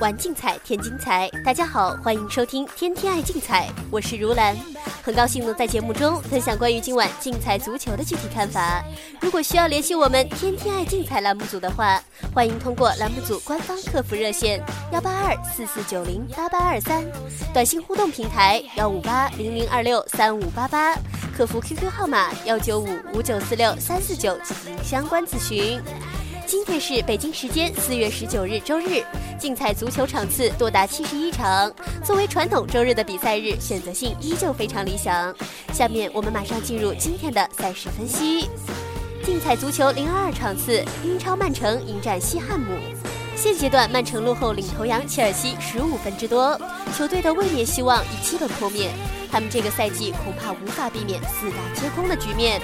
玩竞彩添精彩，大家好，欢迎收听《天天爱竞彩》，我是如兰，很高兴能在节目中分享关于今晚竞彩足球的具体看法。如果需要联系我们《天天爱竞彩》栏目组的话，欢迎通过栏目组官方客服热线幺八二四四九零八八二三，短信互动平台幺五八零零二六三五八八，客服 QQ 号码幺九五五九四六三四九进行相关咨询。今天是北京时间四月十九日周日，竞彩足球场次多达七十一场。作为传统周日的比赛日，选择性依旧非常理想。下面我们马上进入今天的赛事分析。竞彩足球零二二场次，英超曼城迎战西汉姆。现阶段曼城落后领头羊切尔西十五分之多，球队的卫冕希望已基本破灭。他们这个赛季恐怕无法避免四大皆空的局面，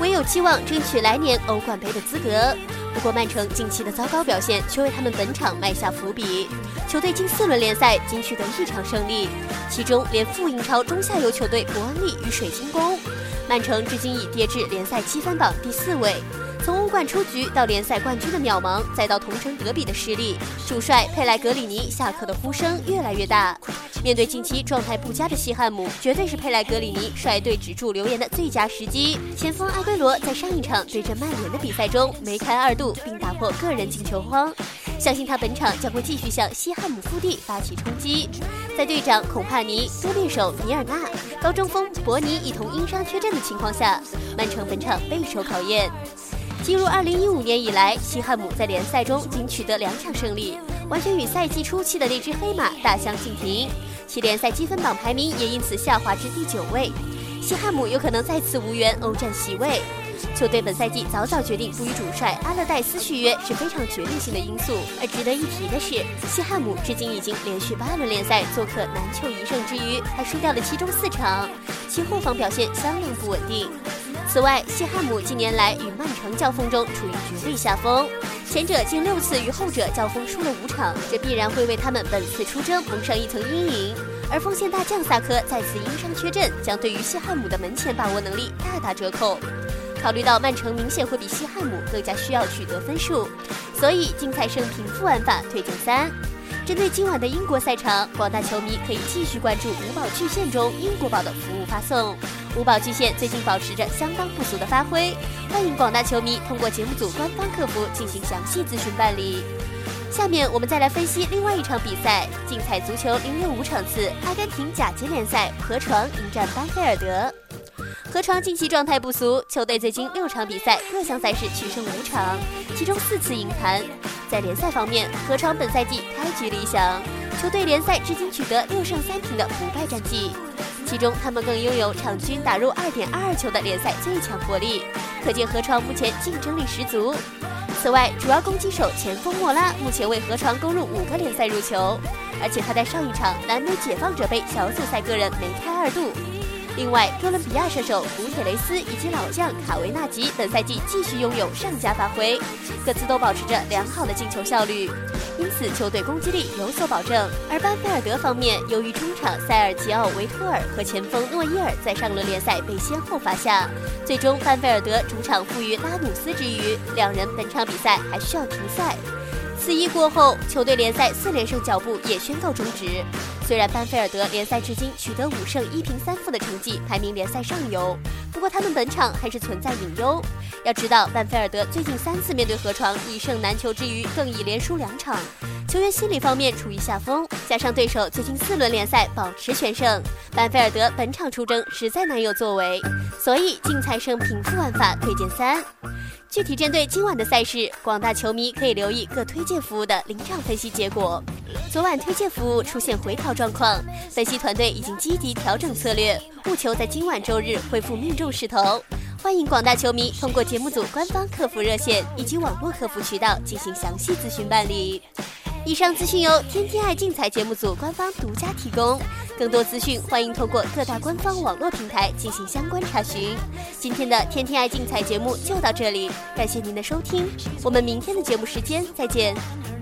唯有期望争取来年欧冠杯的资格。不过，曼城近期的糟糕表现却为他们本场埋下伏笔。球队近四轮联赛仅取得一场胜利，其中连副英超中下游球队伯恩利与水晶宫。曼城至今已跌至联赛积分榜第四位。从欧冠出局到联赛冠军的渺茫，再到同城德比的失利，主帅佩莱格里尼下课的呼声越来越大。面对近期状态不佳的西汉姆，绝对是佩莱格里尼率队止住流言的最佳时机。前锋阿圭罗在上一场对阵曼联的比赛中梅开二度，并打破个人进球荒，相信他本场将会继续向西汉姆腹地发起冲击。在队长孔帕尼、多面手尼尔纳、高中锋博尼一同因伤缺阵的情况下，曼城本场备受考验。进入二零一五年以来，西汉姆在联赛中仅取得两场胜利，完全与赛季初期的那只黑马大相径庭。其联赛积分榜排名也因此下滑至第九位。西汉姆有可能再次无缘欧战席位。球队本赛季早早决定不与主帅阿勒代斯续约是非常决定性的因素。而值得一提的是，西汉姆至今已经连续八轮联赛做客难求一胜之余，还输掉了其中四场，其后防表现相当不稳定。此外，西汉姆近年来与曼城交锋中处于绝对下风，前者近六次与后者交锋输了五场，这必然会为他们本次出征蒙上一层阴影。而锋线大将萨科再次因伤缺阵，将对于西汉姆的门前把握能力大打折扣。考虑到曼城明显会比西汉姆更加需要取得分数，所以竞彩胜平负玩法推荐三。针对今晚的英国赛场，广大球迷可以继续关注五宝巨献中英国宝的服务发送。五宝巨献最近保持着相当不俗的发挥，欢迎广大球迷通过节目组官方客服进行详细咨询办理。下面我们再来分析另外一场比赛，竞彩足球零六五场次，阿根廷甲级联赛，河床迎战班菲尔德。河床近期状态不俗，球队最近六场比赛各项赛事取胜五场，其中四次赢盘。在联赛方面，河床本赛季开局理想，球队联赛至今取得六胜三平的不败战绩，其中他们更拥有场均打入二点二二球的联赛最强火力，可见河床目前竞争力十足。此外，主要攻击手前锋莫拉目前为河床攻入五个联赛入球，而且他在上一场南美解放者杯小组赛个人梅开二度。另外，哥伦比亚射手古铁雷斯以及老将卡维纳吉本赛季继续拥有上佳发挥，各自都保持着良好的进球效率，因此球队攻击力有所保证。而班菲尔德方面，由于中场塞尔吉奥维托尔和前锋诺伊尔在上轮联赛被先后罚下，最终班菲尔德主场负于拉努斯之余，两人本场比赛还需要停赛。此役过后，球队联赛四连胜脚步也宣告终止。虽然班菲尔德联赛至今取得五胜一平三负的成绩，排名联赛上游，不过他们本场还是存在隐忧。要知道，班菲尔德最近三次面对河床一胜难求之余，更已连输两场，球员心理方面处于下风，加上对手最近四轮联赛保持全胜，班菲尔德本场出征实在难有作为，所以竞彩胜平负玩法推荐三。具体针对今晚的赛事，广大球迷可以留意各推荐服务的临场分析结果。昨晚推荐服务出现回调状况，分析团队已经积极调整策略，务求在今晚周日恢复命中势头。欢迎广大球迷通过节目组官方客服热线以及网络客服渠道进行详细咨询办理。以上资讯由天天爱竞彩节目组官方独家提供，更多资讯欢迎通过各大官方网络平台进行相关查询。今天的天天爱竞彩节目就到这里，感谢您的收听，我们明天的节目时间再见。